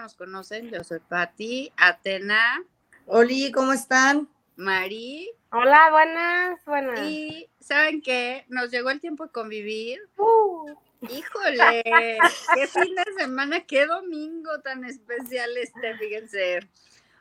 no nos conocen, yo soy Patti, Atena. Oli, ¿cómo están? Mari. Hola, buenas, buenas. Y ¿saben qué? Nos llegó el tiempo de convivir. Uh. Híjole, qué fin de semana, qué domingo tan especial este, fíjense.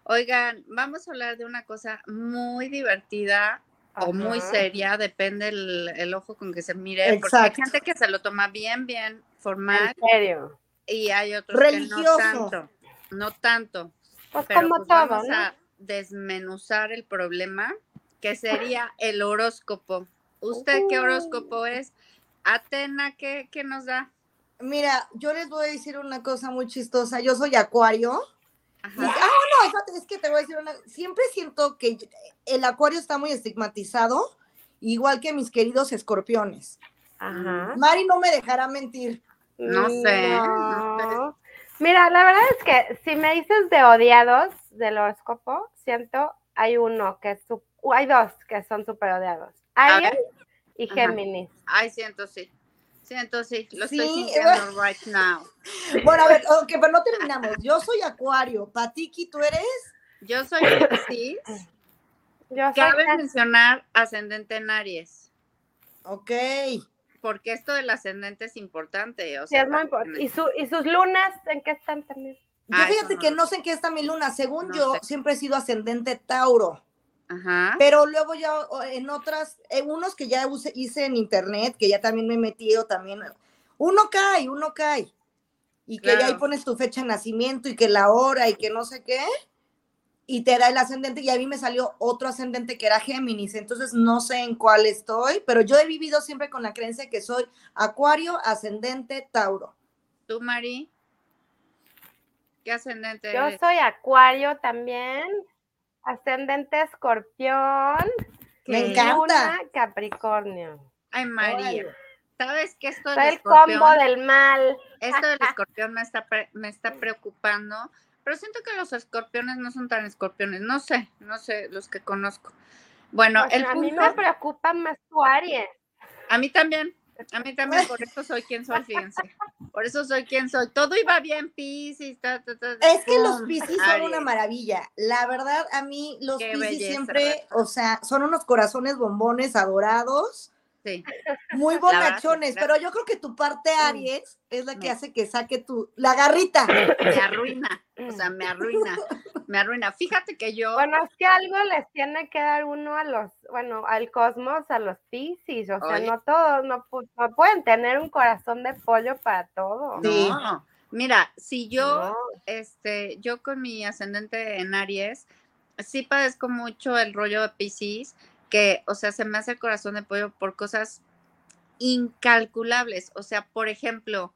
Oigan, vamos a hablar de una cosa muy divertida o muy seria, depende el, ojo con que se mire, porque hay gente que se lo toma bien, bien formal. En serio. Y hay otros que no tanto, no tanto. Pues como pues todo, vamos a desmenuzar el problema, que sería el horóscopo. ¿Usted qué horóscopo es? Atena, ¿qué, ¿qué nos da? Mira, yo les voy a decir una cosa muy chistosa. Yo soy acuario. ah, no, es que te voy a decir una. Siempre siento que el acuario está muy estigmatizado, igual que mis queridos escorpiones. Ajá. Mari no me dejará mentir. No sé. Mira, la verdad es que si me dices de odiados del horóscopo, siento hay uno que es hay dos que son súper odiados. Aries y Géminis. Ay, siento sí. Siento sí, lo estoy sintiendo right now. Bueno, a ver, ok, pero no terminamos. Yo soy Acuario. Patiki, ¿tú eres? Yo soy Piscis. Cabe mencionar ascendente en Aries. Ok. Porque esto del ascendente es importante. O sí, es muy importante. ¿Y, sus lunas en qué están también? Yo fíjate que no sé en qué está mi luna. Según yo, siempre he sido ascendente Tauro. Ajá. Pero luego ya en otras, en unos que ya hice en internet, que ya también me he metido también, uno cae, uno cae. Y que ya ahí pones tu fecha de nacimiento y que la hora y que no sé qué. Y te da el ascendente y a mí me salió otro ascendente que era Géminis. Entonces no sé en cuál estoy, pero yo he vivido siempre con la creencia que soy Acuario, ascendente, Tauro. ¿Tú, Mari? ¿Qué ascendente? Yo soy Acuario también ascendente escorpión. Me encanta. Capricornio. Ay, María. ¿Sabes qué esto del el combo del mal. Esto del escorpión me está, me está preocupando, pero siento que los escorpiones no son tan escorpiones. No sé, no sé, los que conozco. Bueno, pues a mí me preocupa más tu Aries. A mí también. A mí también, por eso soy quien soy, fíjense. Por eso soy quien soy. Todo iba bien, Pisces. es que los Pisces son una maravilla. La verdad, a mí los Pisces siempre, o sea, son unos corazones bombones adorados. Sí. Muy bonachones, pero yo creo que tu parte Aries es la que hace que saque tu la garrita. Me arruina, o sea, me arruina, me arruina. Fíjate que yo. Bueno, es que algo les tiene que dar uno a los, bueno, al cosmos, a los Piscis, o sea, no todos, no, pueden tener un corazón de pollo para todo. No. Mira, si yo, este, yo con mi ascendente en Aries, sí padezco mucho el rollo de Piscis que, o sea, se me hace el corazón de pollo por cosas incalculables. O sea, por ejemplo,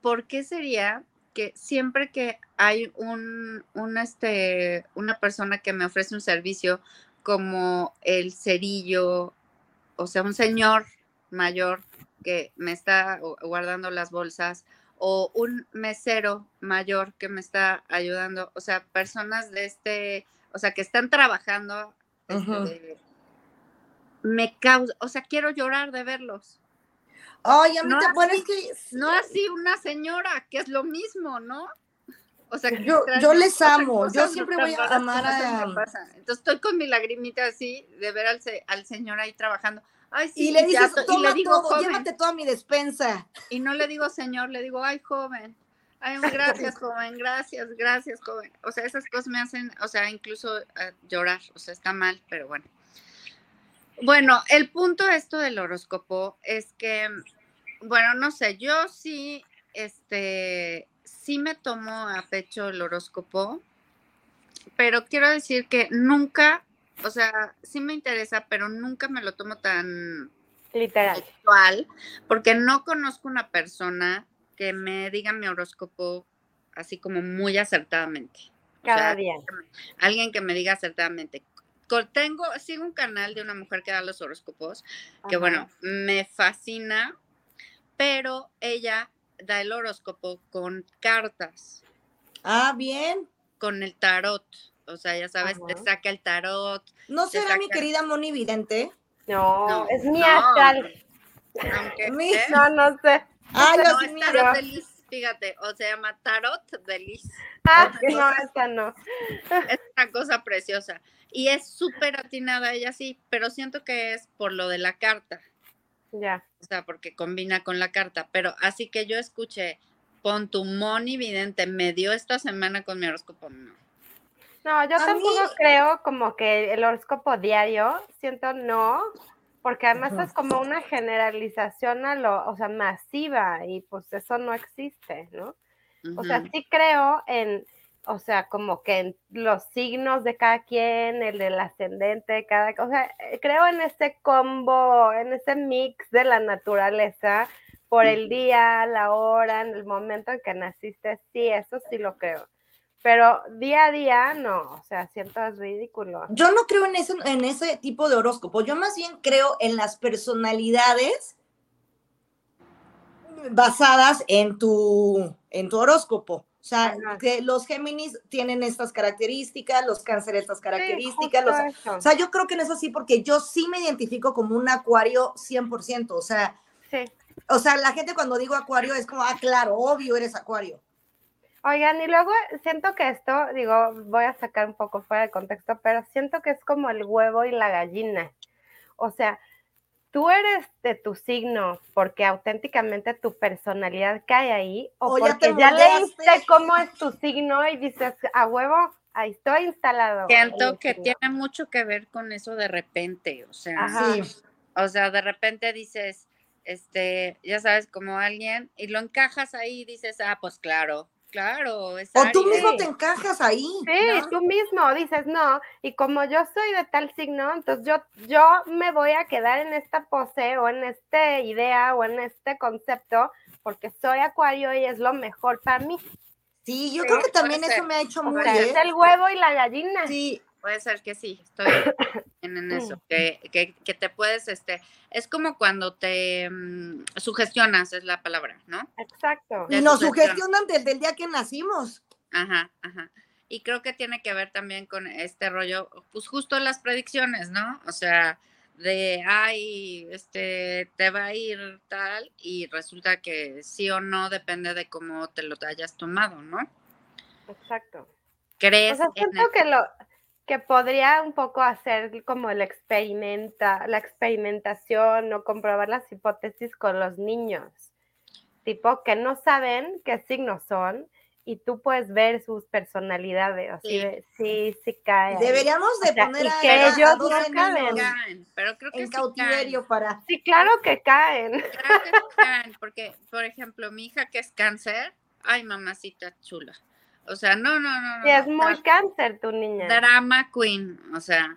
¿por qué sería que siempre que hay un, este, una persona que me ofrece un servicio como el cerillo, o sea, un señor mayor que me está guardando las bolsas, o un mesero mayor que me está ayudando, o sea, personas de este, o sea, que están trabajando este, me causa, o sea, quiero llorar de verlos. Ay, a mí te pones que... No así una señora, que es lo mismo, ¿no? O sea, yo, yo les amo, yo siempre voy a amar a... Entonces estoy con mi lagrimita así de ver al, al señor ahí trabajando. Ay, sí, y le dices, y le digo, todo, llévate toda mi despensa. Y no le digo señor, le digo, ay, joven. Ay, gracias, joven, gracias, gracias, joven. O sea, esas cosas me hacen, o sea, incluso uh, llorar, o sea, está mal, pero bueno. Bueno, el punto de esto del horóscopo es que, bueno, no sé, yo sí, este, sí me tomo a pecho el horóscopo, pero quiero decir que nunca, o sea, sí me interesa, pero nunca me lo tomo tan literal, porque no conozco una persona que me diga mi horóscopo así como muy acertadamente. Cada día. Alguien que me diga acertadamente, tengo, sigo un canal de una mujer que da los horóscopos, que bueno, me fascina, pero ella da el horóscopo con cartas. Ah, bien. Con el tarot. O sea, ya sabes, te saca el tarot. ¿No será mi querida Moni Vidente? No, es mi astral. No, no sé. Ah, no, es fíjate, o se llama Tarot de Liz. Ah, no, esta no. Es una cosa preciosa. Y es súper atinada ella sí, pero siento que es por lo de la carta. Ya. O sea, porque combina con la carta. Pero así que yo escuché, pon tu money vidente, me dio esta semana con mi horóscopo. No. No, yo tampoco creo como que el horóscopo diario, siento no, porque además es como una generalización a lo, o sea, masiva y pues eso no existe, ¿no? O sea, sí creo en, o sea, como que los signos de cada quien, el del ascendente de cada, o sea, eh, creo en ese combo, en ese mix de la naturaleza por el día, la hora, en el momento en que naciste, sí, eso sí lo creo. Pero día a día no, o sea, siento es ridículo. Yo no creo en ese, en ese tipo de horóscopo, yo más bien creo en las personalidades basadas en tu, en tu horóscopo. O sea, que los Géminis tienen estas características, los Cáncer estas características. o sea, yo creo que en eso sí, porque yo sí me identifico como un acuario 100%. O sea, o sea, la gente cuando digo acuario es como, ah, claro, obvio eres acuario. Oigan, y luego siento que esto, digo, voy a sacar un poco fuera de contexto, pero siento que es como el huevo y la gallina. O sea, tú eres de tu signo porque auténticamente tu personalidad cae ahí, o, porque ya, leíste cómo es tu signo y dices, a huevo, ahí estoy instalado. Siento que tiene mucho que ver con eso de repente, o sea, o sea, de repente dices, este, ya sabes, como alguien, y lo encajas ahí y dices, ah, pues claro, Claro, O tú mismo te encajas ahí. Sí, tú mismo dices, no, y como yo soy de tal signo, entonces yo, yo me voy a quedar en esta pose o en esta idea o en este concepto porque soy acuario y es lo mejor para mí. Sí, yo creo que también eso me ha hecho muy bien. Es el huevo y la gallina. Sí, Puede ser que sí, estoy en, eso, que, que, te puedes, este, es como cuando te mm, sugestionas, es la palabra, ¿no? Exacto. Y nos sugestionan desde el día que nacimos. Ajá, ajá. Y creo que tiene que ver también con este rollo, pues justo las predicciones, ¿no? O sea, de, ay, este, te va a ir tal, y resulta que sí o no depende de cómo te lo hayas tomado, ¿no? Exacto. ¿Crees? O siento que lo, que podría un poco hacer como el experimenta, la experimentación o comprobar las hipótesis con los niños, tipo que no saben qué signos son y tú puedes ver sus personalidades, así sí, sí, sí cae. Deberíamos de poner a, que ellos no caen, pero creo que en cautiverio para. Sí, claro que caen. Claro que caen, porque por ejemplo, mi hija que es cáncer, ay, mamacita chula o sea, no, no, no. Sí, es muy cáncer tu niña. Drama queen, o sea.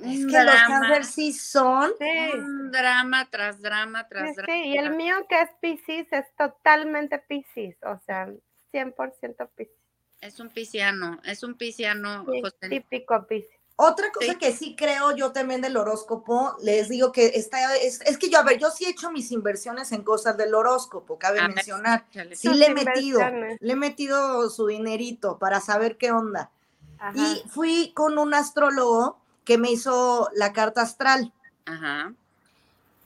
Es que los cáncer sí son. Sí. Un drama tras drama tras drama. Sí, y el mío que es Pisces es totalmente Pisces, o sea, 100% Pisces. Es un pisciano, es un pisciano. típico Pisces. Otra cosa que sí creo yo también del horóscopo, les digo que está, es, que yo, a ver, yo sí he hecho mis inversiones en cosas del horóscopo, cabe mencionar. Sí le he metido, le he metido su dinerito para saber qué onda. Y fui con un astrólogo que me hizo la carta astral. Ajá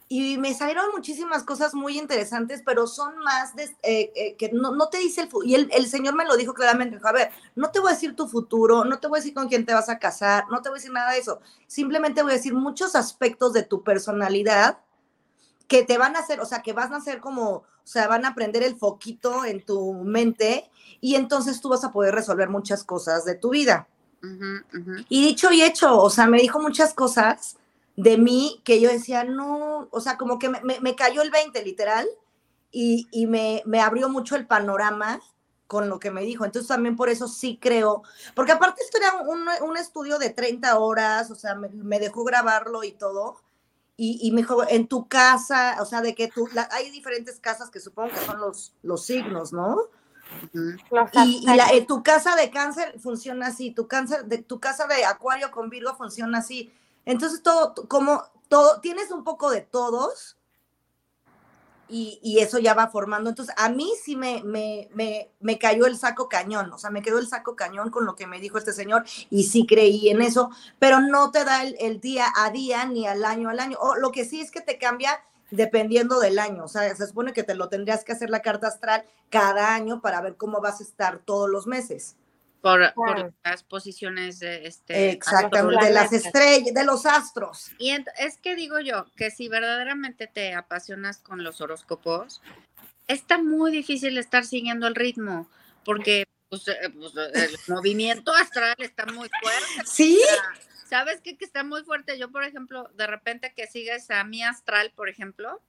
y me salieron muchísimas cosas muy interesantes, pero son más de, eh, eh, que no, no, te dice el y el, el, señor me lo dijo claramente, dijo, a ver, no te voy a decir tu futuro, no te voy a decir con quién te vas a casar, no te voy a decir nada de eso, simplemente voy a decir muchos aspectos de tu personalidad que te van a hacer, o sea, que vas a hacer como, o sea, van a prender el foquito en tu mente y entonces tú vas a poder resolver muchas cosas de tu vida. Y dicho y hecho, o sea, me dijo muchas cosas de mí que yo decía, no, o sea, como que me, cayó el 20 literal y, y me, me, abrió mucho el panorama con lo que me dijo. Entonces también por eso sí creo, porque aparte esto era un, un estudio de 30 horas, o sea, me, dejó grabarlo y todo. Y, y, me dijo, en tu casa, o sea, de que tú, hay diferentes casas que supongo que son los, los signos, ¿no? Y, y la, tu casa de cáncer funciona así, tu, cáncer de, tu casa de acuario con Virgo funciona así. Entonces, todo, como todo, tienes un poco de todos y, eso ya va formando. Entonces, a mí sí me, me, me, cayó el saco cañón, o sea, me quedó el saco cañón con lo que me dijo este señor y sí creí en eso, pero no te da el, día a día ni al año al año. O lo que sí es que te cambia dependiendo del año. O sea, se supone que te lo tendrías que hacer la carta astral cada año para ver cómo vas a estar todos los meses. Por, las posiciones de este exactamente de las estrellas de los astros. Y es que digo yo que si verdaderamente te apasionas con los horóscopos está muy difícil estar siguiendo el ritmo porque pues, eh, pues, el movimiento astral está muy fuerte. Sí ¿Sabes qué? Que está muy fuerte. Yo, por ejemplo, de repente que sigues a mi astral, por ejemplo,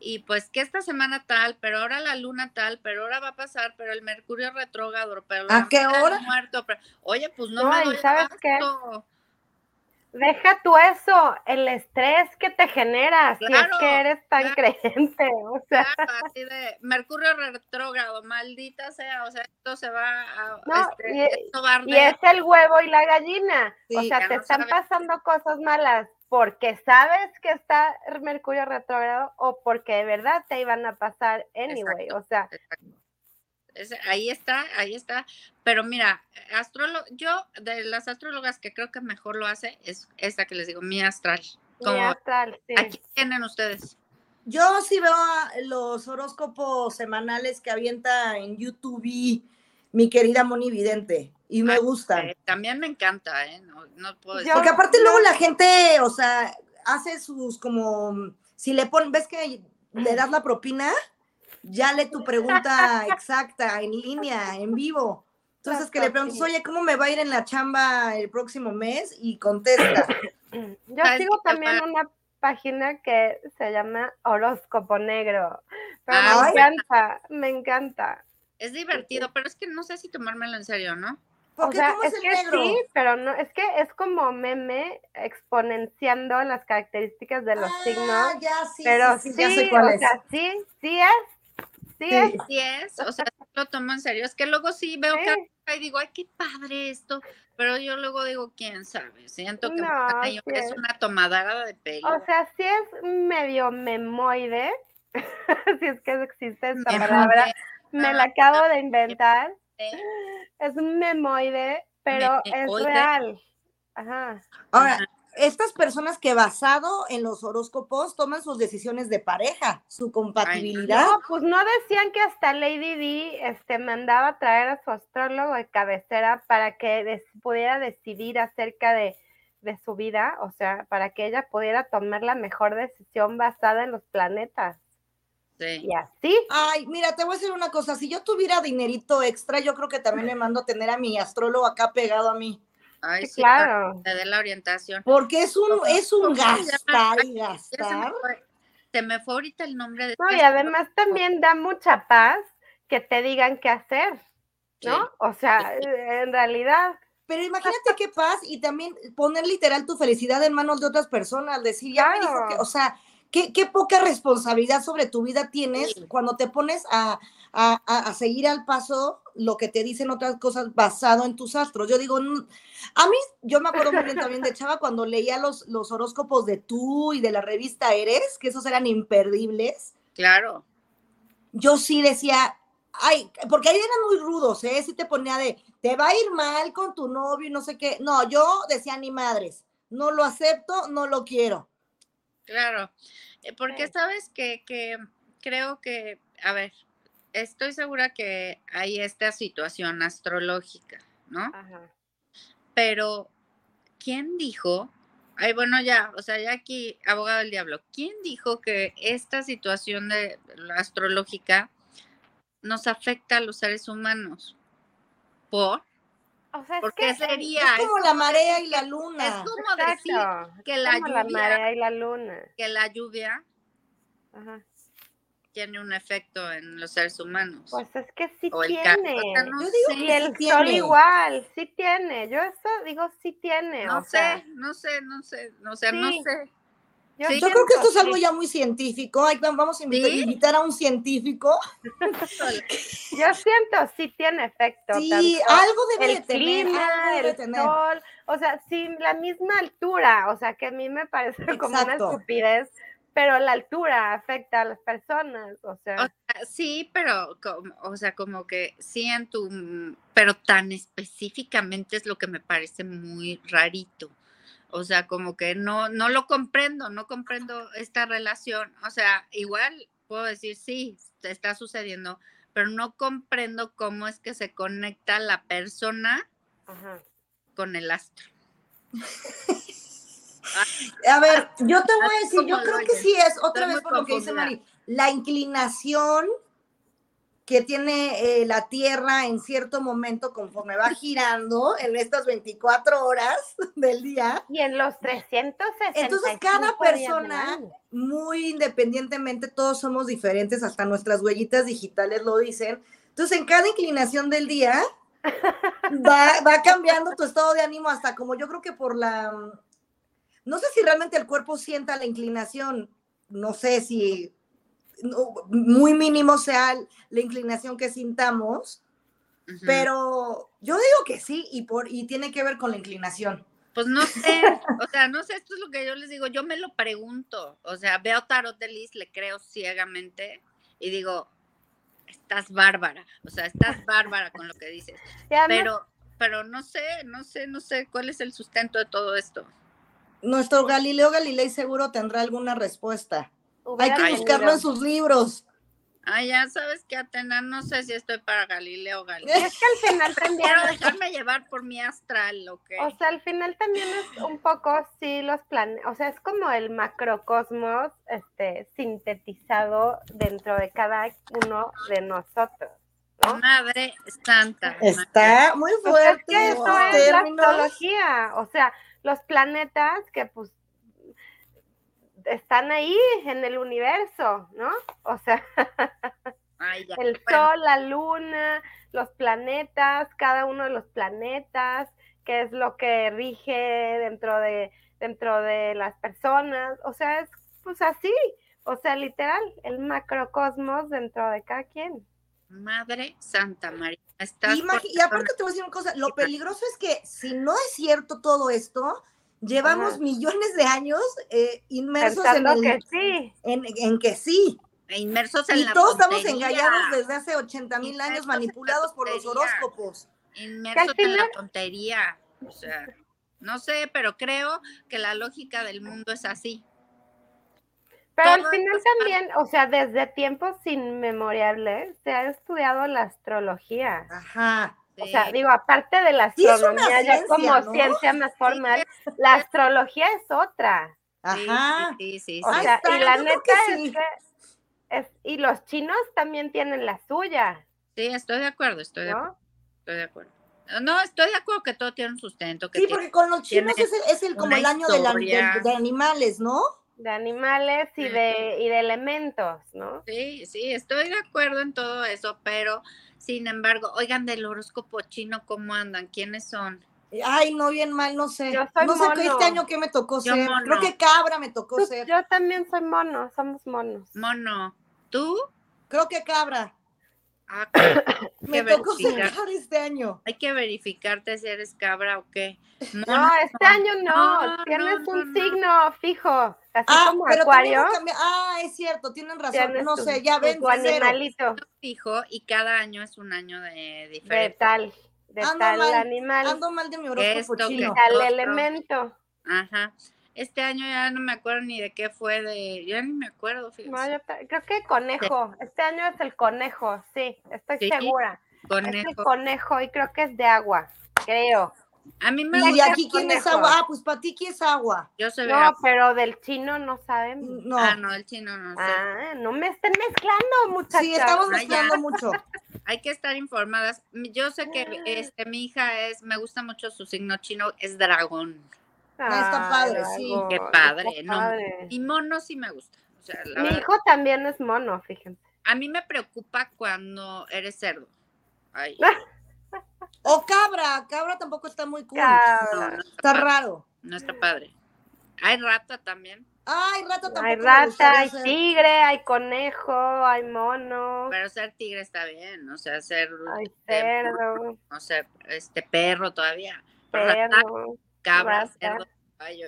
y pues que esta semana tal, pero ahora la luna tal, pero ahora va a pasar, pero el mercurio retrógrado, pero ¿a qué hora? Muerto, oye, pues no, me doy ¿sabes qué? Deja tú eso, el estrés que te genera, si es que eres tan creyente, o sea. así de Mercurio retrógrado, maldita sea, o sea, esto se va a, no, este, y, es el huevo y la gallina, o sea, te están pasando cosas malas porque sabes que está Mercurio retrógrado o porque de verdad te iban a pasar anyway, o sea ahí está, ahí está. Pero mira, astrólogo, yo de las astrólogas que creo que mejor lo hace es esta que les digo, mi astral. mi astral, sí. Aquí tienen ustedes. Yo sí veo los horóscopos semanales que avienta en YouTube y mi querida Moni Vidente y me gustan. también me encanta, ¿eh? No, no puedo decir. Porque aparte luego la gente, o sea, hace sus como, si le ponen, ¿ves que le das la propina? ya lee tu pregunta exacta, en línea, en vivo. Entonces que le preguntas, oye, ¿cómo me va a ir en la chamba el próximo mes? Y contesta. Yo sigo también una página que se llama Horóscopo Negro. Pero me encanta, me encanta. Es divertido, pero es que no sé si tomármelo en serio, ¿no? o sea, es, que sí, pero no, es que es como meme exponenciando las características de los ah, signos. Ya, sí, pero sí, sí, o sea, sí, sí es, Sí, sí. es, o sea, lo tomo en serio. Es que luego sí veo que y digo, ay, qué padre esto, pero yo luego digo, quién sabe, siento que es una tomadara de pelo. O sea, sí es medio memoide, si es que existe esta palabra, me la acabo de inventar. Es un memoide, pero es real. Ajá. Ahora, estas personas que basado en los horóscopos toman sus decisiones de pareja, su compatibilidad. no, pues no decían que hasta Lady D este, mandaba a traer a su astrólogo de cabecera para que pudiera decidir acerca de, de su vida, o sea, para que ella pudiera tomar la mejor decisión basada en los planetas. Sí. Y así. Ay, mira, te voy a decir una cosa. Si yo tuviera dinerito extra, yo creo que también me mando a tener a mi astrólogo acá pegado a mí. Ay, sí, claro. Te dé la orientación. Porque es un, es un gastar y gastar. Se me, fue, ahorita el nombre de. No, y además también da mucha paz que te digan qué hacer, ¿no? O sea, en realidad. Pero imagínate qué paz y también poner literal tu felicidad en manos de otras personas, decir, ya me dijo que, o sea, qué, qué poca responsabilidad sobre tu vida tienes cuando te pones a, a, a, seguir al paso lo que te dicen otras cosas basado en tus astros. Yo digo, a mí, yo me acuerdo muy bien también de Chava cuando leía los, los horóscopos de tú y de la revista Eres, que esos eran imperdibles. Claro. Yo sí decía, ay, porque ahí eran muy rudos, ¿eh? Sí te ponía de, te va a ir mal con tu novio y no sé qué. No, yo decía ni madres, no lo acepto, no lo quiero. Claro, eh, porque sabes que, que creo que, a ver, estoy segura que hay esta situación astrológica, ¿no? Ajá. Pero, ¿quién dijo? Ay, bueno, ya, o sea, ya aquí, abogado del diablo, ¿quién dijo que esta situación de la astrológica nos afecta a los seres humanos? ¿Por? O sea, Porque es sería. Es como la marea y la luna. Es como decir que la lluvia. La marea y la luna. Que la lluvia Ajá tiene un efecto en los seres humanos. Pues es que sí tiene. Yo digo y el sol igual, sí tiene. Yo eso digo sí tiene. No sé, no sé, no sé, no sé, no sé. Yo, creo que esto es algo ya muy científico. vamos a invitar, a un científico. Yo siento, sí tiene efecto. Sí, algo debe el clima, el sol, o sea, sin la misma altura, o sea, que a mí me parece como una estupidez pero la altura afecta a las personas, o sea. sí, pero, o sea, como que sí en tu, pero tan específicamente es lo que me parece muy rarito. O sea, como que no, no lo comprendo, no comprendo esta relación. O sea, igual puedo decir, sí, está sucediendo, pero no comprendo cómo es que se conecta la persona con el astro. a ver, yo te voy a decir, yo creo que sí es, otra vez por lo que dice Mari, la inclinación que tiene eh, la Tierra en cierto momento conforme va girando en estas 24 horas del día. Y en los 360. Entonces, cada persona, muy independientemente, todos somos diferentes, hasta nuestras huellitas digitales lo dicen. Entonces, en cada inclinación del día, va, va cambiando tu estado de ánimo hasta como yo creo que por la... No sé si realmente el cuerpo sienta la inclinación, no sé si muy mínimo sea la inclinación que sintamos, pero yo digo que sí y, por, y tiene que ver con la inclinación. Pues no sé, o sea, no sé, esto es lo que yo les digo, yo me lo pregunto, o sea, veo Tarot de Liz, le creo ciegamente y digo, estás bárbara, o sea, estás bárbara con lo que dices, pero, pero no sé, no sé, no sé cuál es el sustento de todo esto. Nuestro Galileo Galilei seguro tendrá alguna respuesta. Hay que buscarlo en sus libros. Ah, ya sabes que Atena, no sé si estoy para Galileo Galileo. Es que al final también. Quiero dejarme llevar por mi astral, ¿ok? O sea, al final también es un poco, sí, los planes. O sea, es como el macrocosmos este, sintetizado dentro de cada uno de nosotros. Madre santa. Está muy fuerte. eso es la astrología. O sea, los planetas que, pues, están ahí en el universo, ¿no? O sea, el sol, la luna, los planetas, cada uno de los planetas, qué es lo que rige dentro de, dentro de las personas, o sea, es pues así, o sea, literal, el macrocosmos dentro de cada quien. Madre Santa María. y aparte te voy a decir una cosa, lo peligroso es que si no es cierto todo esto, Llevamos millones de años eh, inmersos en, que sí. En, que sí. E inmersos en y todos estamos engañados desde hace 80 mil años, manipulados por los horóscopos. Inmersos en la tontería. O sea, no sé, pero creo que la lógica del mundo es así. Pero al final también, o sea, desde tiempos inmemoriales se ha estudiado la astrología. Ajá. O sea, digo, aparte de la astronomía, ya como ciencia más formal, la astrología es otra. Ajá. Sí, sí, sí. O sea, y la neta es que es, y los chinos también tienen la suya. Sí, estoy de acuerdo, estoy de acuerdo. Estoy de acuerdo. No, estoy de acuerdo que todo tiene un sustento. sí, porque con los chinos es, el, como el año de, de, animales, ¿no? De animales y de, y de elementos, ¿no? Sí, sí, estoy de acuerdo en todo eso, pero sin embargo, oigan del horóscopo chino, ¿cómo andan? ¿Quiénes son? Ay, no, bien mal, no sé. no sé qué este año qué me tocó ser. Creo que cabra me tocó ser. Yo también soy mono, somos monos. Mono. ¿Tú? Creo que cabra. Ah, me tocó este año. Hay que verificarte si eres cabra o qué. No, este año no. Tienes un signo fijo. Así ah, como pero acuario. Ah, es cierto, tienen razón. No sé, ya ven. Tu animalito. Fijo y cada año es un año de diferente. De tal, de tal animal. Ando mal de mi horóscopo chino. Tal elemento. Ajá. Este año ya no me acuerdo ni de qué fue de, ya ni me acuerdo, creo que conejo, este año es el conejo, sí, estoy segura. Conejo. Es el conejo y creo que es de agua, creo. A mí me ¿Y aquí quién es agua? Ah, pues para ti quién es agua. Yo sé No, pero del chino no saben. No. Ah, no, del chino no sé. Ah, no me estén mezclando, muchachos. Sí, estamos mezclando mucho. Hay que estar informadas. Yo sé que ah. este mi hija es, me gusta mucho su signo chino, es dragón. Ah, está padre, sí. Qué padre, no. Y mono sí me gusta. mi hijo también es mono, fíjense. A mí me preocupa cuando eres cerdo. Ay. O cabra, cabra tampoco está muy cool. está, raro. No está padre. Hay rata también. Ay, rata tampoco. Hay rata, hay tigre, hay conejo, hay mono. Pero ser tigre está bien, o sea, ser. Hay cerdo. No sé, este perro todavía. Perro. Cabra, cerdo. Ay,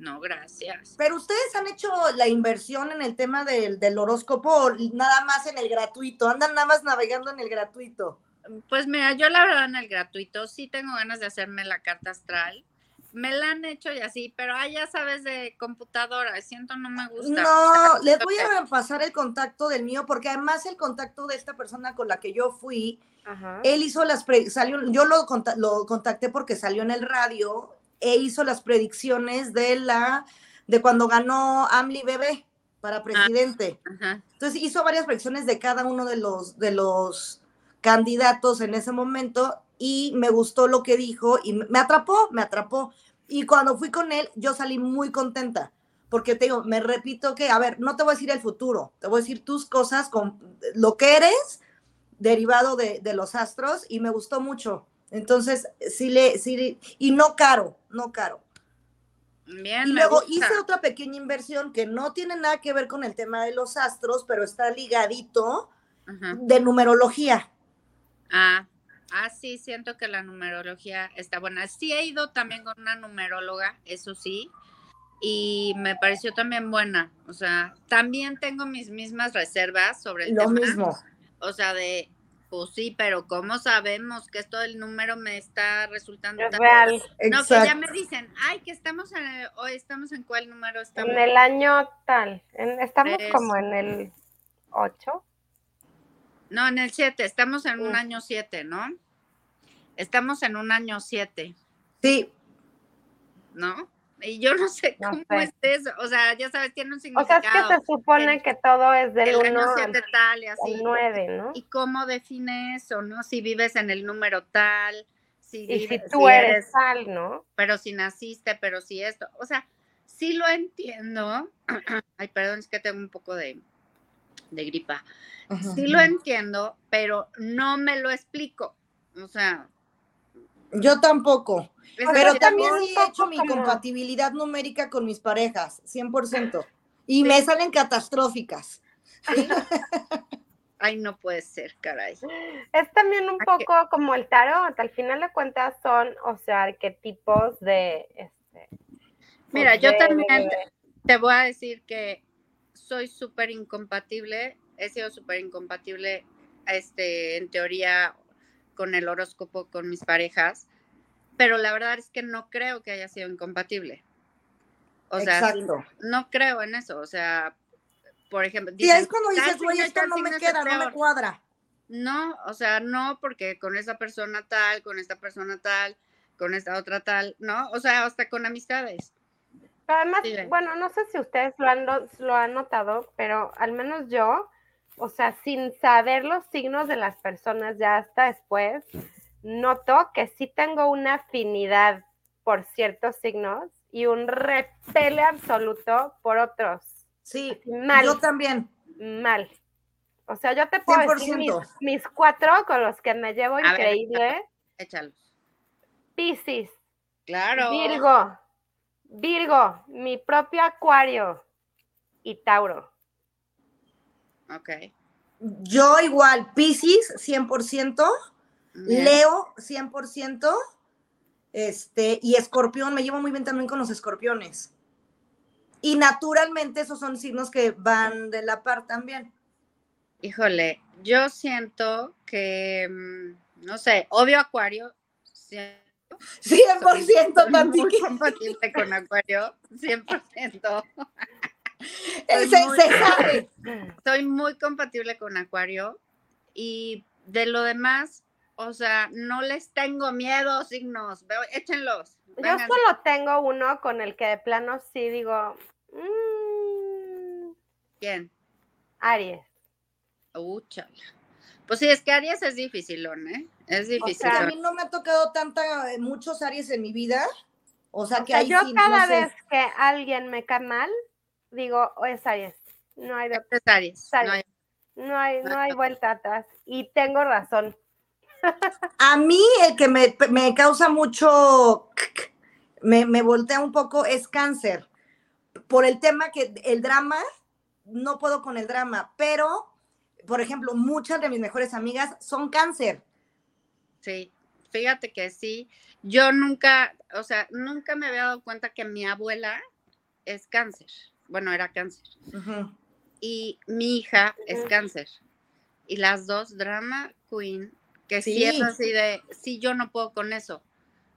no, gracias. Pero ustedes han hecho la inversión en el tema del, del horóscopo, nada más en el gratuito, andan nada más navegando en el gratuito. Pues mira, yo la verdad en el gratuito sí tengo ganas de hacerme la carta astral, me la han hecho y así, pero ah, ya sabes de computadora, siento no me gusta. No, les voy a pasar el contacto del mío, porque además el contacto de esta persona con la que yo fui, él hizo las, salió, yo lo, lo contacté porque salió en el radio e hizo las predicciones de la, de cuando ganó Amli Bebé para ah, presidente. Entonces hizo varias predicciones de cada uno de los, de los candidatos en ese momento y me gustó lo que dijo y me atrapó, me atrapó. Y cuando fui con él, yo salí muy contenta, porque te digo, me repito que, a ver, no te voy a decir el futuro, te voy a decir tus cosas con lo que eres derivado de, los astros y me gustó mucho. Entonces, sí le, sí, y no caro, no caro. Bien, y luego hice otra pequeña inversión que no tiene nada que ver con el tema de los astros, pero está ligadito de numerología. Ah, Ah, sí, siento que la numerología está buena. Sí he ido también con una numeróloga, eso sí, y me pareció también buena. O sea, también tengo mis mismas reservas sobre el Lo mismo. O sea, de, pues sí, pero ¿cómo sabemos que esto del número me está resultando es real? No, que ya me dicen, ay, que estamos en, hoy estamos en cuál número estamos. En el año tal, estamos como en el 8. No, en el 7, estamos en un año 7, ¿no? Estamos en un año 7. Sí. ¿No? Y yo no sé cómo es eso. O sea, ya sabes, tiene un significado. O sea, es que se supone que todo es del 1 al, tal y así. 9, ¿no? ¿Y cómo define eso, no? Si vives en el número tal, si y si tú eres, tal, ¿no? Pero si naciste, pero si esto. O sea, sí lo entiendo. Ay, perdón, es que tengo un poco de, de gripa. Sí lo entiendo, pero no me lo explico. O sea. Yo tampoco. Pero también he hecho mi compatibilidad numérica con mis parejas, 100%. Y me salen catastróficas. Ay, no puede ser, caray. Es también un poco como el tarot, al final de cuentas son, o sea, arquetipos de... Este, Mira, yo también te voy a decir que soy súper incompatible he sido súper incompatible, este, en teoría, con el horóscopo, con mis parejas, pero la verdad es que no creo que haya sido incompatible. O sea, no creo en eso, o sea, por ejemplo... y es cuando dices, güey, esto no me queda, no me cuadra. No, o sea, no, porque con esa persona tal, con esta persona tal, con esta otra tal, ¿no? O sea, hasta con amistades. además, bueno, no sé si ustedes lo han, lo han notado, pero al menos yo, o sea, sin saber los signos de las personas ya hasta después, noto que sí tengo una afinidad por ciertos signos y un repele absoluto por otros. Sí, mal. Yo también. Mal. O sea, yo te puedo decir mis, cuatro con los que me llevo increíble. échalos. Piscis. Claro. Virgo. Virgo, mi propio Acuario y Tauro. Ok. Yo igual, Pisces 100%, Leo 100%, este, y Escorpión, me llevo muy bien también con los escorpiones. Y naturalmente esos son signos que van de la par también. Híjole, yo siento que, mm, no sé, obvio Acuario, 100% también. Muy compatible con Acuario, 100%. Se, sabe. Soy muy compatible con Acuario y de lo demás, o sea, no les tengo miedo, signos, échenlos. Yo solo tengo uno con el que de plano sí digo. Mmm, ¿Quién? Aries. Uh, Pues sí, es que Aries es difícil, ¿eh? Es difícil. a mí no me ha tocado tanta, muchos Aries en mi vida. O sea, que yo cada vez que alguien me cae mal, digo, o es Aries. No hay, de... Aries. No, hay, no, hay, vuelta atrás. Y tengo razón. A mí el que me, causa mucho, me, me voltea un poco es cáncer. Por el tema que el drama, no puedo con el drama, pero, por ejemplo, muchas de mis mejores amigas son cáncer. Sí, fíjate que sí. Yo nunca, o sea, nunca me había dado cuenta que mi abuela es cáncer bueno, era cáncer. Y mi hija es cáncer. Y las dos, drama queen, que sí. es así de, sí, yo no puedo con eso.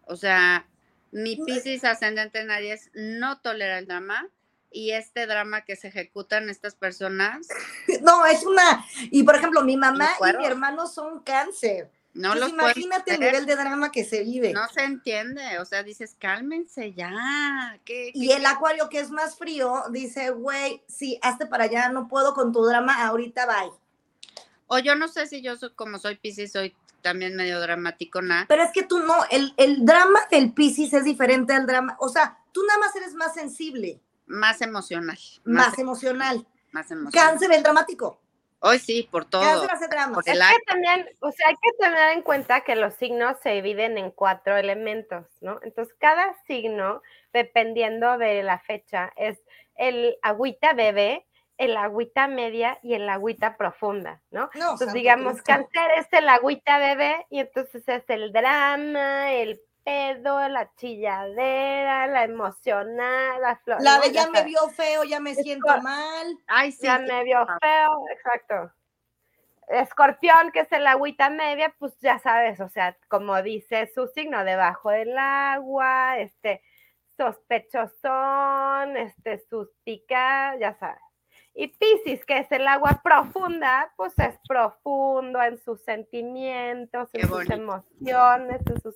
O sea, Mi Pisces ascendente en Aries no tolera el drama y este drama que se ejecutan estas personas. No, es una. Y por ejemplo, mi mamá y mi hermano son cáncer. No los Imagínate el nivel de drama que se vive. No se entiende, o sea, dices, cálmense ya. y el acuario que es más frío dice, güey, sí, hazte para allá, no puedo con tu drama, ahorita bye. O yo no sé si yo soy, como soy Pisces, soy también medio dramático, nada. Pero es que tú no, el, el drama del Pisces es diferente al drama, o sea, tú nada más eres más sensible. Más emocional. Más, emocional. Más emocional. Cáncer el dramático. Hoy sí, por todo. Drama. es que también, o sea, hay que tener en cuenta que los signos se dividen en cuatro elementos, ¿no? Entonces, cada signo, dependiendo de la fecha, es el agüita bebé, el agüita media y el agüita profunda, ¿no? entonces, digamos, cáncer es el agüita bebé y entonces es el drama, el pedo, la chilladera, la emocional, la flor. La de ya me vio feo, ya me siento mal. Ay, sí. Ya me vio feo, exacto. Escorpión, que es el agüita media, pues ya sabes, o sea, como dice su signo, debajo del agua, este, sospechosón, este, suspica, ya sabes. Y Pisces, que es el agua profunda, pues es profundo en sus sentimientos, en sus emociones, en sus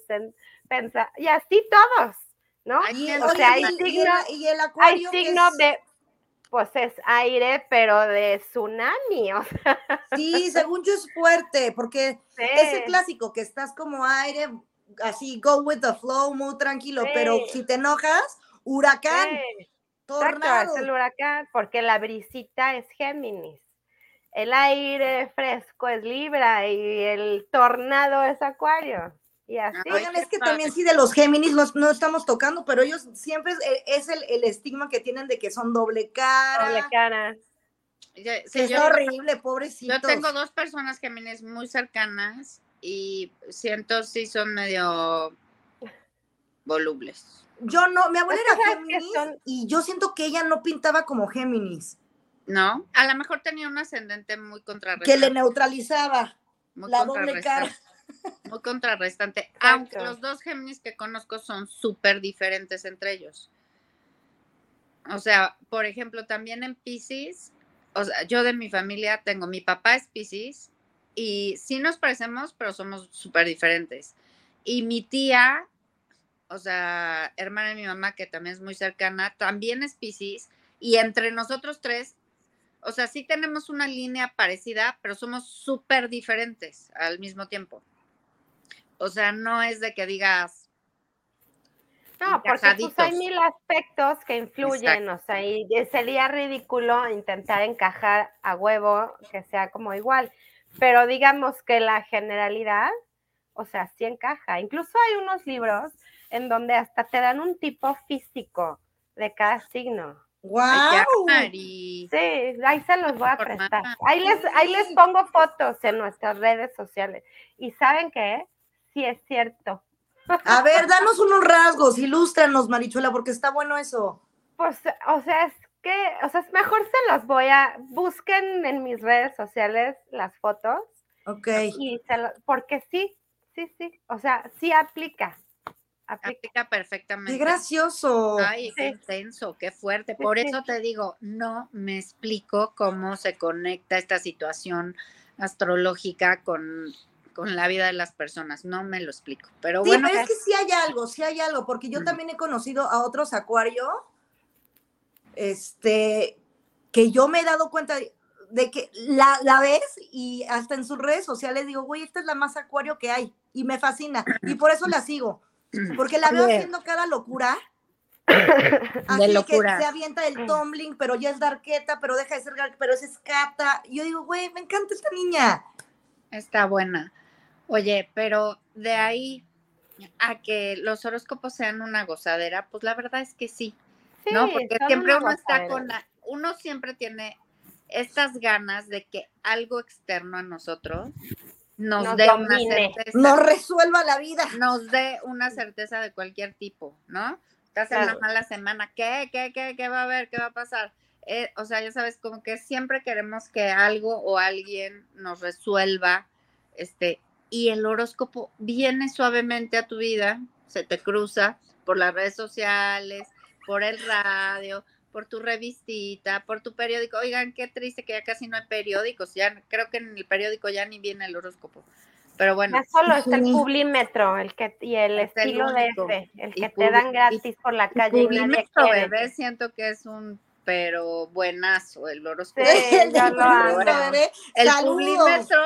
pensamientos, y así todos, ¿no? o sea, hay signo, y el, hay signo de, pues es aire, pero de tsunami, o sea. Sí, según yo es fuerte, porque es el clásico, que estás como aire, así, go with the flow, muy tranquilo, pero si te enojas, huracán. Exacto, es el huracán, porque la brisita es Géminis. El aire fresco es Libra y el tornado es Acuario. Y así. Oigan, es que también sí de los Géminis no, estamos tocando, pero ellos siempre es, el, estigma que tienen de que son doble cara. Doble cara. es horrible, pobrecitos. Yo tengo dos personas Géminis muy cercanas y siento sí son medio volubles. Yo no, mi abuela era Géminis y yo siento que ella no pintaba como Géminis. No, a lo mejor tenía un ascendente muy contrarrestante. Que le neutralizaba la doble cara. Muy contrarrestante. Aunque los dos Géminis que conozco son súper diferentes entre ellos. O sea, por ejemplo, también en Pisces, o sea, yo de mi familia tengo, mi papá es Pisces y sí nos parecemos, pero somos súper diferentes. Y mi tía o sea, hermana de mi mamá, que también es muy cercana, también es Pisces, y entre nosotros tres, o sea, sí tenemos una línea parecida, pero somos súper diferentes al mismo tiempo. O sea, no es de que digas. No, porque pues hay mil aspectos que influyen, o sea, y sería ridículo intentar encajar a huevo que sea como igual, pero digamos que la generalidad, o sea, sí encaja. Incluso hay unos libros en donde hasta te dan un tipo físico de cada signo. ¡Wow! Sí, ahí se los voy a prestar. Ahí les, ahí les pongo fotos en nuestras redes sociales. ¿Y saben qué? Sí es cierto. A ver, danos unos rasgos, ilústranos, Marichuela, porque está bueno eso. Pues, o sea, es que, o sea, es mejor se los voy a, busquen en mis redes sociales las fotos. Ok. Y porque sí, sí, sí, o sea, sí aplica. Aplica perfectamente. Qué gracioso. Ay, qué intenso, qué fuerte. Por eso te digo, no me explico cómo se conecta esta situación astrológica con, la vida de las personas. No me lo explico. Pero sí, bueno. Pero es que sí hay algo, sí hay algo, porque yo también he conocido a otros acuario, este, que yo me he dado cuenta de, que la, la ves y hasta en sus redes sociales digo, güey, esta es la más acuario que hay y me fascina y por eso la sigo porque la veo haciendo cada locura. Así locura. que se avienta el tumbling, pero ya es darqueta, pero deja de ser pero es escata. yo digo, güey, me encanta esta niña. Está buena. Oye, pero de ahí a que los horóscopos sean una gozadera, pues la verdad es que sí. ¿No? Porque siempre uno está con la, uno siempre tiene estas ganas de que algo externo a nosotros nos, dé una certeza. Nos resuelva la vida. Nos dé una certeza de cualquier tipo, ¿no? Estás en una mala semana, ¿qué, qué, qué, qué va a haber? ¿Qué va a pasar? Eh, o sea, ya sabes, como que siempre queremos que algo o alguien nos resuelva, este, y el horóscopo viene suavemente a tu vida, se te cruza, por las redes sociales, por el radio, por tu revistita, por tu periódico. Oigan, qué triste que ya casi no hay periódicos, ya creo que en el periódico ya ni viene el horóscopo. Pero bueno. Ya solo está el Publimetro el que, y el estilo de este, el que te dan gratis por la calle. El Publimetro, bebé, siento que es un pero buenazo el horóscopo. Sí, ya lo El Publimetro,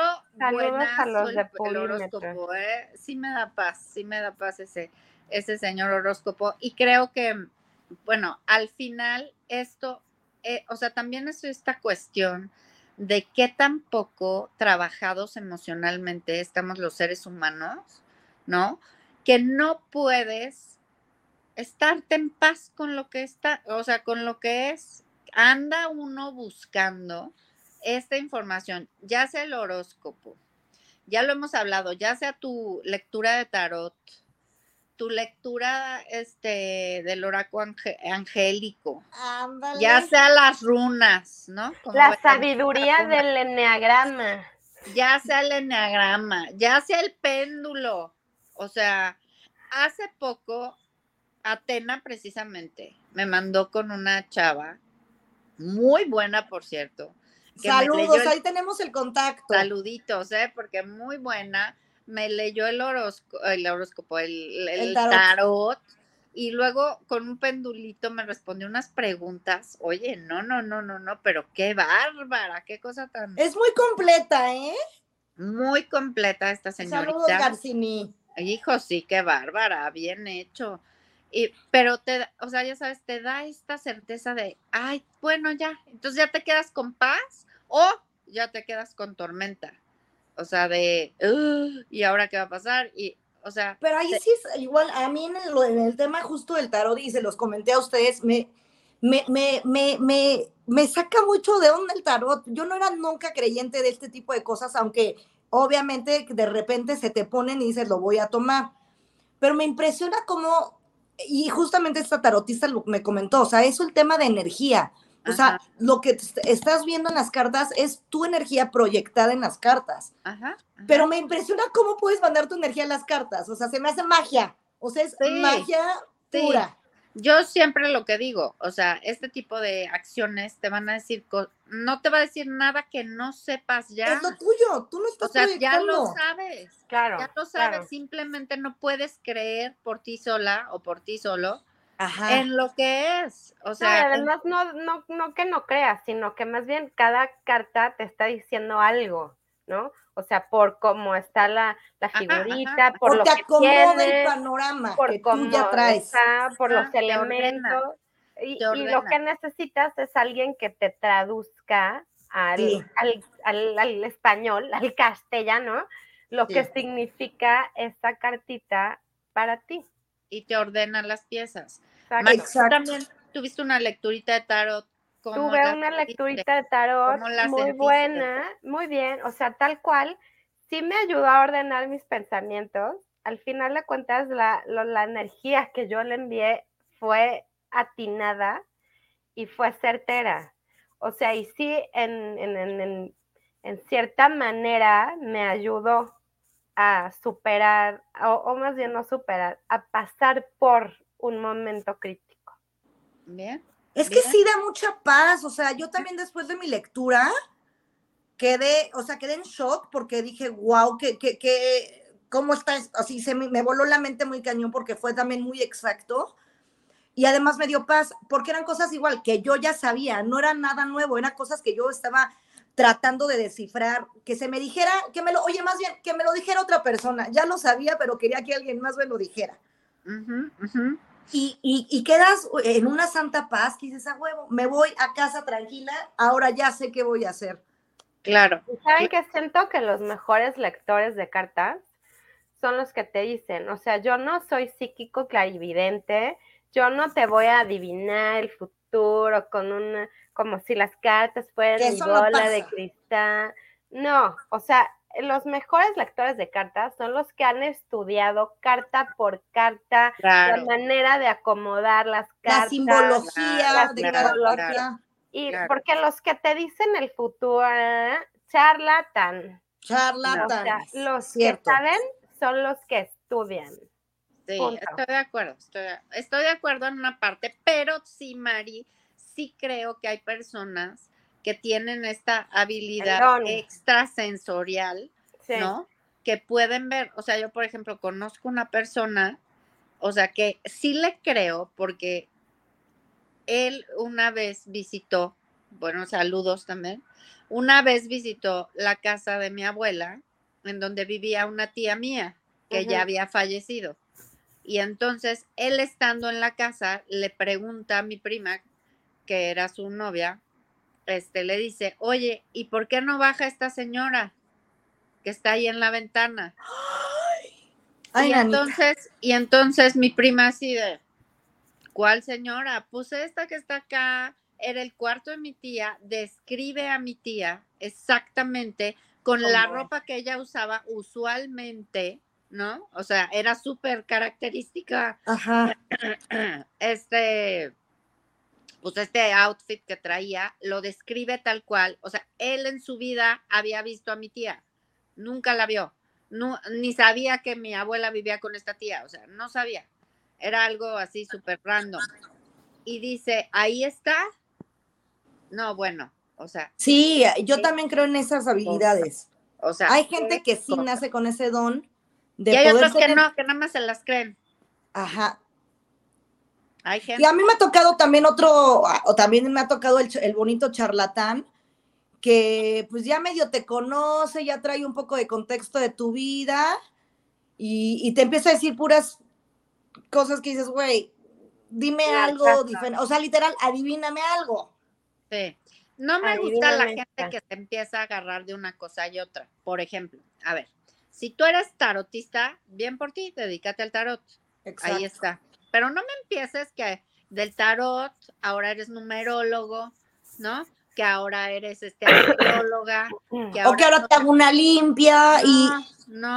buenazo el, el, horóscopo, ¿eh? Sí me da paz, sí me da paz ese, ese señor horóscopo. Y creo que, bueno, al final esto, eh, o sea, también es esta cuestión de qué tan poco trabajados emocionalmente estamos los seres humanos, ¿no? Que no puedes estarte en paz con lo que está, o sea, con lo que es. Anda uno buscando esta información, ya sea el horóscopo, ya lo hemos hablado, ya sea tu lectura de tarot, tu lectura este del oráculo angélico, ya sea las runas, ¿no? la sabiduría del enneagrama. Ya sea el enneagrama, ya sea el péndulo. O sea, hace poco Atena precisamente me mandó con una chava, muy buena por cierto. Saludos, ahí tenemos el contacto. Saluditos, ¿eh? Porque muy buena me leyó el horóscopo, el, horóscopo, el, tarot. y luego con un pendulito me respondió unas preguntas. Oye, no, no, no, no, no, pero qué bárbara, qué cosa tan. Es muy completa, ¿eh? Muy completa esta señorita. Saludos, Garcini. Hijo, sí, qué bárbara, bien hecho. Y, pero te, o sea, ya sabes, te da esta certeza de, ay, bueno, ya, entonces ya te quedas con paz o ya te quedas con tormenta o sea, de, ¿y ahora qué va a pasar? Y, o sea. Pero ahí sí es igual, a mí en el, en el, tema justo del tarot, y se los comenté a ustedes, me, me, me, me, me, me saca mucho de onda el tarot. Yo no era nunca creyente de este tipo de cosas, aunque obviamente de repente se te ponen y dices, lo voy a tomar. Pero me impresiona cómo, y justamente esta tarotista me comentó, o sea, eso el tema de energía. O sea, lo que estás viendo en las cartas es tu energía proyectada en las cartas. Ajá, Pero me impresiona cómo puedes mandar tu energía a las cartas. O sea, se me hace magia. O sea, es magia pura. Yo siempre lo que digo, o sea, este tipo de acciones te van a decir, no te va a decir nada que no sepas ya. Es lo tuyo, tú no estás O sea, ya lo sabes. Claro. Ya lo sabes, simplemente no puedes creer por ti sola o por ti solo en lo que es. O sea, además no, no, no que no creas, sino que más bien cada carta te está diciendo algo, ¿no? O sea, por cómo está la, la figurita, por lo que acomoda el panorama por que tú ya traes. por los elementos. Y, lo que necesitas es alguien que te traduzca al, al, al, español, al castellano, lo que significa esta cartita para ti. Y te ordena las piezas. Exacto. también tuviste una lecturita de tarot. Tuve una lecturita de tarot muy buena, muy bien, o sea, tal cual, sí me ayudó a ordenar mis pensamientos. Al final de cuentas, la, la energía que yo le envié fue atinada y fue certera. O sea, y sí, en, en, en, en cierta manera me ayudó a superar, o, o, más bien no superar, a pasar por un momento crítico. Bien. Es que sí da mucha paz, o sea, yo también después de mi lectura quedé, o sea, quedé en shock porque dije, wow, que, que, que, ¿cómo está? Así se me, me voló la mente muy cañón porque fue también muy exacto. Y además me dio paz, porque eran cosas igual que yo ya sabía, no era nada nuevo, eran cosas que yo estaba tratando de descifrar, que se me dijera, que me lo, oye, más bien, que me lo dijera otra persona, ya lo sabía, pero quería que alguien más me lo dijera. Y, y, quedas en una santa paz que dices, a huevo, me voy a casa tranquila, ahora ya sé qué voy a hacer. Claro. ¿Saben que siento que los mejores lectores de cartas son los que te dicen, o sea, yo no soy psíquico clarividente, yo no te voy a adivinar el futuro con una, como si las cartas fueran mi bola de cristal. No, o sea, los mejores lectores de cartas son los que han estudiado carta por carta la manera de acomodar las cartas, la simbología de cada Y porque los que te dicen el futuro, charlatan. Charlatan. los que saben son los que estudian. Sí, estoy de acuerdo, estoy, de acuerdo en una parte, pero sí, Mari, sí creo que hay personas que tienen esta habilidad extrasensorial, ¿no? Que pueden ver, o sea, yo por ejemplo conozco una persona, o sea, que sí le creo porque él una vez visitó, bueno, saludos también, una vez visitó la casa de mi abuela, en donde vivía una tía mía que ya había fallecido. Y entonces él estando en la casa le pregunta a mi prima, que era su novia, este le dice, oye, ¿y por qué no baja esta señora que está ahí en la ventana? Ay, y entonces, y entonces mi prima así de, ¿cuál señora? Pues esta que está acá, era el cuarto de mi tía, describe a mi tía exactamente con la ropa que ella usaba usualmente ¿no? O sea, era súper característica. Ajá. Este, pues este outfit que traía lo describe tal cual. O sea, él en su vida había visto a mi tía, nunca la vio, no, ni sabía que mi abuela vivía con esta tía, o sea, no sabía. Era algo así súper random. Y dice, ahí está. No, bueno, o sea. Sí, yo también creo en esas habilidades. O sea, hay gente que sí nace con ese don y hay otros que no, que nada más se las creen. Ajá. Hay gente. Y a mí me ha tocado también otro, o también me ha tocado el, bonito charlatán, que pues ya medio te conoce, ya trae un poco de contexto de tu vida y, te empieza a decir puras cosas que dices, güey, dime algo diferente. O sea, literal, adivíname algo. Sí. No me gusta la gente que se empieza a agarrar de una cosa y otra. Por ejemplo, a ver, si tú eres tarotista, bien por ti, dedícate al tarot. Ahí está. Pero no me empieces que del tarot ahora eres numerólogo, ¿no? Que ahora eres este astróloga. o que ahora te hago una limpia y,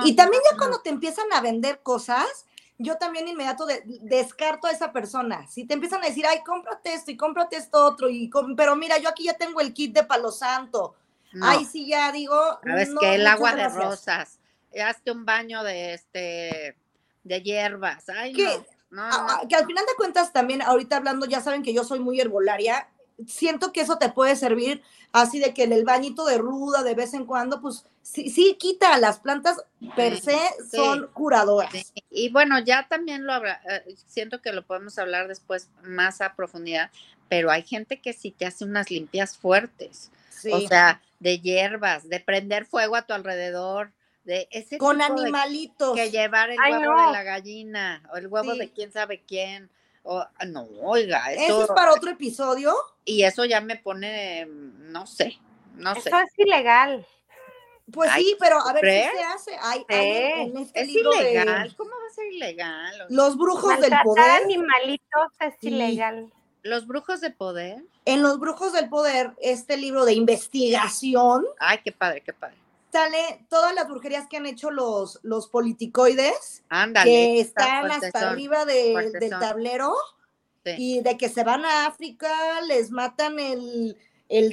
y también ya cuando te empiezan a vender cosas, yo también inmediato descarto a esa persona. Si te empiezan a decir, ay, cómprate esto y cómprate esto otro, y pero mira, yo aquí ya tengo el kit de palo santo. Ay, sí, ya digo. Sabes que el agua de rosas hazte un baño de este de hierbas. Ay, que, no, que al final de cuentas también ahorita hablando, ya saben que yo soy muy herbolaria, siento que eso te puede servir así de que en el bañito de ruda de vez en cuando, pues sí, sí quita, las plantas per se son curadoras. Y bueno, ya también lo habrá, eh, siento que lo podemos hablar después más a profundidad, pero hay gente que sí te hace unas limpias fuertes, o sea, de hierbas, de prender fuego a tu alrededor, ese con animalitos. que llevar el huevo de la gallina o el huevo de quién sabe quién. O, ah, no, oiga, eso, es para otro episodio. Y eso ya me pone, no sé, no sé. Eso es ilegal. Pues sí, pero a ver qué se hace. Hay, este es ilegal. ¿Cómo va a ser ilegal? Los brujos del poder. animalitos es ilegal. Los brujos de poder. En los brujos del poder, este libro de investigación. Ay, qué padre, qué padre sale todas las brujerías que han hecho los, los politicoides, que están hasta arriba del tablero, y de que se van a África, les matan el,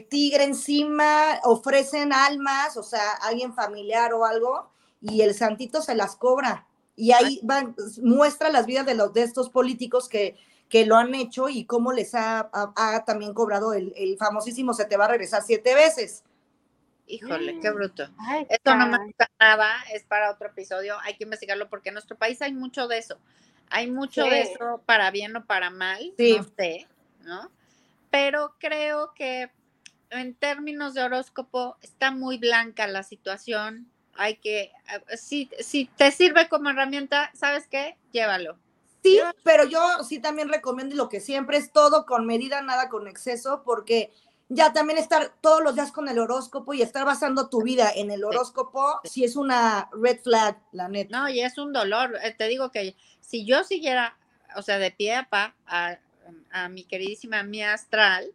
tigre encima, ofrecen almas, o sea, alguien familiar o algo, y el santito se las cobra. Y ahí van, muestra las vidas de, los, de estos políticos que, que lo han hecho y cómo les ha, también cobrado el, el famosísimo se te va a regresar siete veces. Híjole, qué bruto. Esto no me gusta nada, es para otro episodio, hay que investigarlo porque en nuestro país hay mucho de eso. Hay mucho de eso para bien o para mal, no sé, ¿no? Pero creo que en términos de horóscopo está muy blanca la situación. Hay que, eh, si, si te sirve como herramienta, ¿sabes qué? Llévalo. Sí, pero yo sí también recomiendo lo que siempre es todo con medida, nada con exceso, porque ya también estar todos los días con el horóscopo y estar basando tu vida en el horóscopo, si es una red flag, la neta. No, y es un dolor. Eh, te digo que si yo siguiera, o sea, de pie a pa a, mi queridísima mi astral,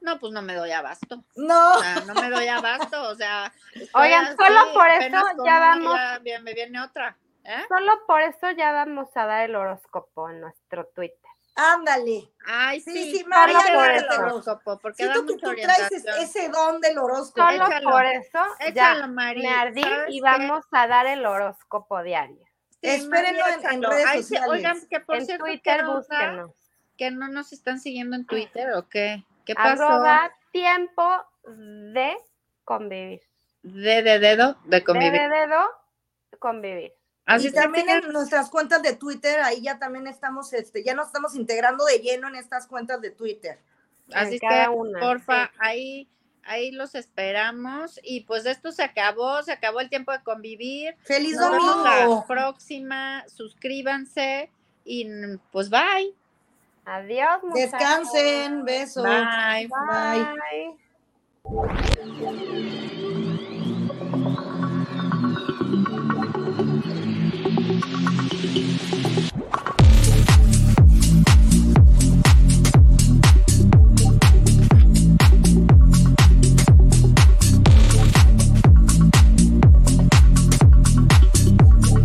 no, pues no me doy abasto. No. no me doy abasto, o sea. Oigan, solo por eso ya vamos. me viene otra. ¿eh? Solo por eso ya vamos a dar el horóscopo en nuestro Twitter. Ándale. Ay, sí, sí, sí María, el horóscopo, porque da tú, tú traes ese don del horóscopo. Solo por eso ya me ardí y vamos a dar el horóscopo diario. Espérenlo en, redes sociales. oigan, que por en cierto, Twitter búsquenos. ¿Que no nos están siguiendo en Twitter o qué? ¿Qué pasó? Arroba tiempo de convivir. De, de dedo, de convivir. De, de dedo, convivir. Así y también en nuestras cuentas de Twitter, ahí ya también estamos, este, ya nos estamos integrando de lleno en estas cuentas de Twitter. Así que, porfa, ahí, ahí los esperamos. Y pues esto se acabó, se acabó el tiempo de convivir. ¡Feliz domingo! próxima, suscríbanse y pues bye. Adiós, muchachos. Descansen, besos. bye. bye. bye.